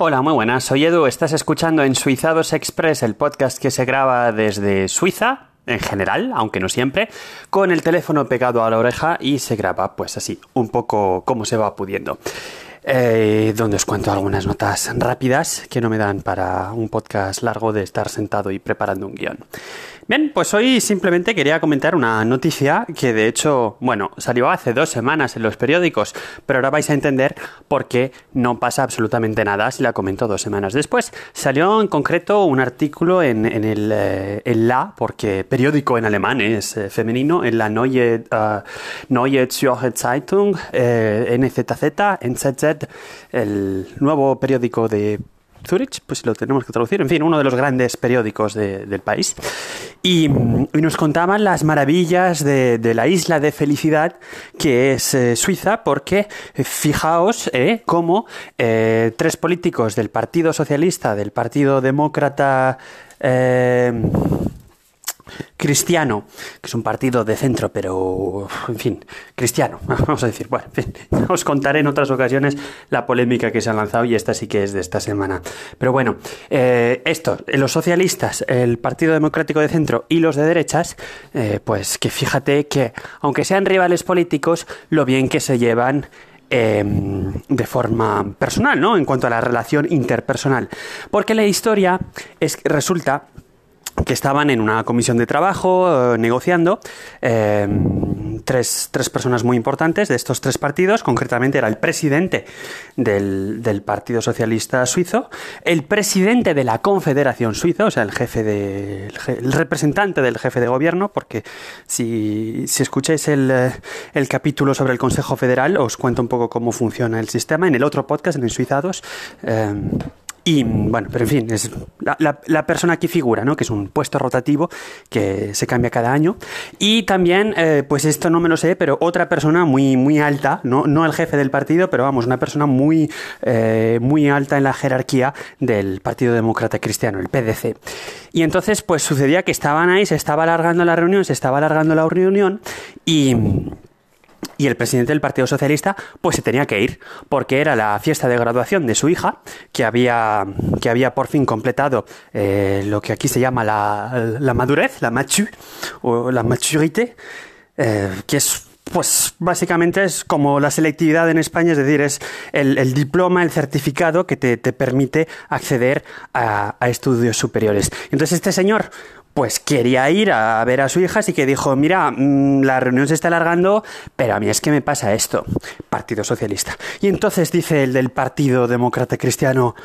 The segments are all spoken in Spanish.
Hola, muy buenas. Soy Edu. Estás escuchando en Suizados Express, el podcast que se graba desde Suiza, en general, aunque no siempre, con el teléfono pegado a la oreja y se graba, pues así, un poco como se va pudiendo. Eh, donde os cuento algunas notas rápidas que no me dan para un podcast largo de estar sentado y preparando un guion. Bien, pues hoy simplemente quería comentar una noticia que de hecho, bueno, salió hace dos semanas en los periódicos, pero ahora vais a entender por qué no pasa absolutamente nada si la comento dos semanas después. Salió en concreto un artículo en, el eh, La, porque periódico en alemán es eh, femenino, en la Neue, uh, Neue Zürcher Zeitung, NZZ, NZZ, el nuevo periódico de Zurich, pues lo tenemos que traducir, en fin, uno de los grandes periódicos del país. Y, nos contaban las maravillas de, la isla de felicidad que es eh, Suiza, porque eh, fijaos eh, cómo tres políticos del Partido Socialista, del Partido Demócrata, cristiano, que es un partido de centro, pero, en fin, cristiano, vamos a decir. Bueno, en fin, os contaré en otras ocasiones la polémica que se ha lanzado y esta sí que es de esta semana. Pero bueno, eh, esto, los socialistas, el Partido Democrático de Centro y los de derechas, eh, pues que fíjate que, aunque sean rivales políticos, lo bien que se llevan em, de forma personal, ¿no? En cuanto a la relación interpersonal. Porque la historia es resulta que estaban en una comisión de trabajo eh, negociando eh, tres, tres, personas muy importantes de estos tres partidos, concretamente era el presidente del, del, Partido Socialista Suizo, el presidente de la Confederación Suiza, o sea, el jefe de, el, representante del jefe de gobierno, porque si, si escucháis el, eh, el, capítulo sobre el Consejo Federal, os cuento un poco cómo funciona el sistema en el otro podcast, en Suizados. Eh, y bueno, pero en fin, es la, persona que figura, ¿no? Que es un puesto rotativo que se cambia cada año. Y también, eh, pues esto no me lo sé, pero otra persona muy, muy alta, no, no el jefe del partido, pero vamos, una persona muy, eh, muy alta en la jerarquía del Partido Demócrata Cristiano, el PDC. Y entonces, pues sucedía que estaban ahí, se estaba alargando la reunión, se estaba alargando la reunión y y el presidente del Partido Socialista pues se tenía que ir porque era la fiesta de graduación de su hija que había, que había por fin completado eh, lo que aquí se llama la, la madurez, la machu o la maturité, eh, que es pues básicamente es como la selectividad en España, es decir, es el, diploma, el certificado que te, permite acceder a, a, estudios superiores. Entonces este señor pues quería ir a ver a su hija, así que dijo, mira, mm, la reunión se está alargando, pero a mí es que me pasa esto, Partido Socialista. Y entonces dice el del Partido Demócrata Cristiano,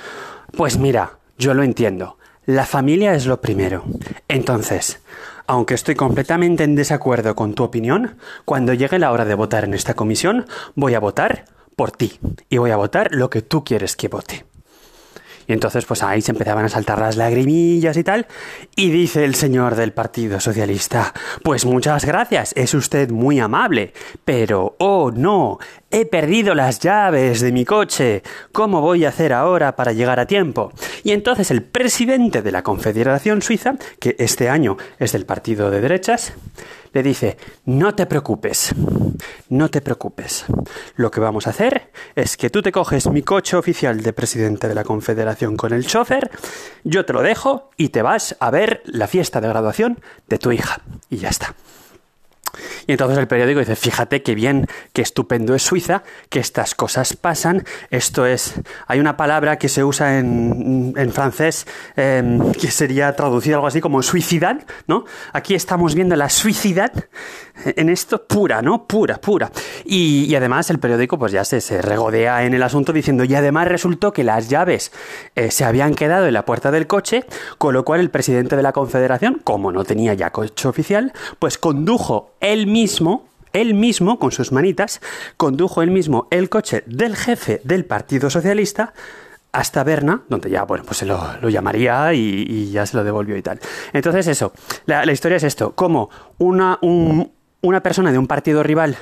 pues mira, yo lo entiendo, la familia es lo primero. Entonces, aunque estoy completamente en desacuerdo con tu opinión, cuando llegue la hora de votar en esta comisión, voy a votar por ti y voy a votar lo que tú quieres que vote. Y entonces, pues ahí se empezaban a saltar las lagrimillas y tal. Y dice el señor del Partido Socialista, pues muchas gracias, es usted muy amable, pero, oh no, he perdido las llaves de mi coche. ¿Cómo voy a hacer ahora para llegar a tiempo? Y entonces el presidente de la Confederación Suiza, que este año es del partido de derechas, le dice, no te preocupes, no te preocupes. Lo que vamos a hacer es que tú te coges mi coche oficial de presidente de la Confederación con el chofer, yo te lo dejo y te vas a ver la fiesta de graduación de tu hija. Y ya está. Y entonces el periódico dice, fíjate qué bien, qué estupendo es Suiza, que estas cosas pasan. Esto es, hay una palabra que se usa en, en francés em, que sería traducir algo así como suicidad, ¿no? Aquí estamos viendo la suicidad en esto pura, ¿no? Pura, pura. Y, además el periódico pues ya se, se, regodea en el asunto diciendo, y además resultó que las llaves eh, se habían quedado en la puerta del coche, con lo cual el presidente de la Confederación, como no tenía ya coche oficial, pues condujo él mismo él mismo, con sus manitas, condujo él mismo el coche del jefe del Partido Socialista hasta Berna, donde ya, bueno, pues se lo, llamaría y, ya se lo devolvió y tal. Entonces eso, la, historia es esto, como una, un, una persona de un partido rival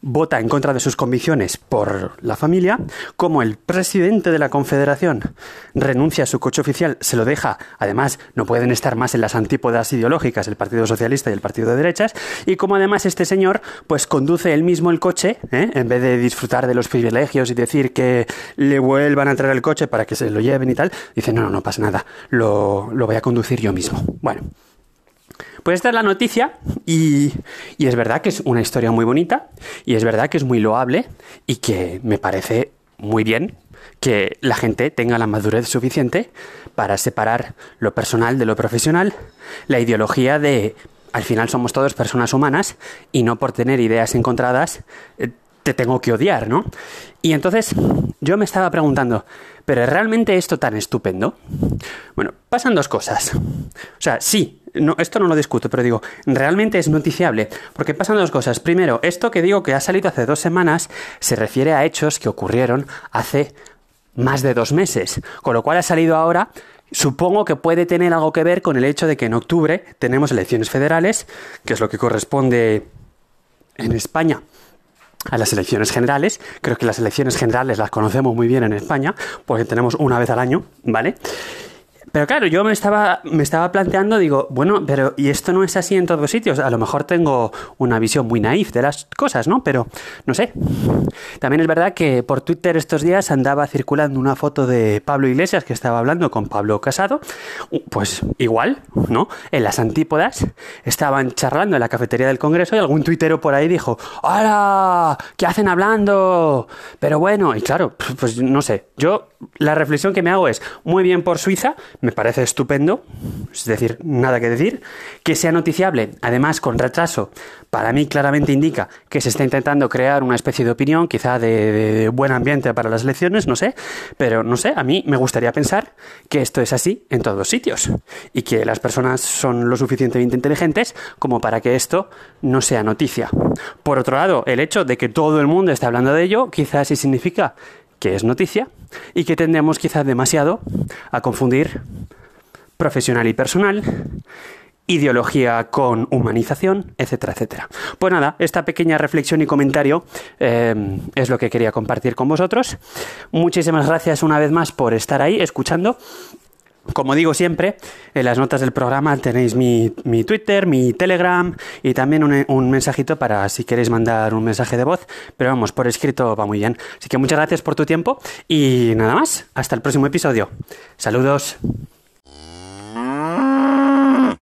vota en contra de sus convicciones por la familia, como el presidente de la Confederación renuncia a su coche oficial, se lo deja, además no pueden estar más en las antípodas ideológicas el Partido Socialista y el Partido de Derechas, y como además este señor pues conduce él mismo el coche, ¿eh? en vez de disfrutar de los privilegios y decir que le vuelvan a traer el coche para que se lo lleven y tal, dice no, no, no pasa nada, lo, lo voy a conducir yo mismo. Bueno. Pues esta es la noticia y, y, es verdad que es una historia muy bonita y es verdad que es muy loable y que me parece muy bien que la gente tenga la madurez suficiente para separar lo personal de lo profesional, la ideología de al final somos todos personas humanas y no por tener ideas encontradas eh, te tengo que odiar, ¿no? Y entonces yo me estaba preguntando, ¿pero realmente esto tan estupendo? Bueno, pasan dos cosas. O sea, sí, no, esto no lo discuto, pero digo, realmente es noticiable, porque pasan dos cosas. Primero, esto que digo que ha salido hace dos semanas se refiere a hechos que ocurrieron hace más de dos meses, con lo cual ha salido ahora Supongo que puede tener algo que ver con el hecho de que en octubre tenemos elecciones federales, que es lo que corresponde en España a las elecciones generales. Creo que las elecciones generales las conocemos muy bien en España, porque tenemos una vez al año, ¿vale? Pero claro, yo me estaba, me estaba planteando, digo, bueno, pero ¿y esto no es así en todos sitios? A lo mejor tengo una visión muy naif de las cosas, ¿no? Pero no sé. También es verdad que por Twitter estos días andaba circulando una foto de Pablo Iglesias que estaba hablando con Pablo Casado. Pues igual, ¿no? En las antípodas estaban charlando en la cafetería del Congreso y algún tuitero por ahí dijo, ¡Hola! ¿Qué hacen hablando? Pero bueno, y claro, pues no sé. Yo la reflexión que me hago es, muy bien por Suiza, me parece estupendo, es decir, nada que decir. Que sea noticiable, además con retraso, para mí claramente indica que se está intentando crear una especie de opinión, quizá de, buen ambiente para las elecciones, no sé, pero no sé, a mí me gustaría pensar que esto es así en todos sitios y que las personas son lo suficientemente inteligentes como para que esto no sea noticia. Por otro lado, el hecho de que todo el mundo esté hablando de ello, quizás sí significa que es noticia y que tendemos quizás demasiado a confundir profesional y personal, ideología con humanización, etcétera, etcétera. Pues nada, esta pequeña reflexión y comentario eh, es lo que quería compartir con vosotros. Muchísimas gracias una vez más por estar ahí escuchando como digo siempre, en las notas del programa tenéis mi, Twitter, mi Telegram y también un, un, mensajito para si queréis mandar un mensaje de voz. Pero vamos, por escrito va muy bien. Así que muchas gracias por tu tiempo y nada más. Hasta el próximo episodio. Saludos.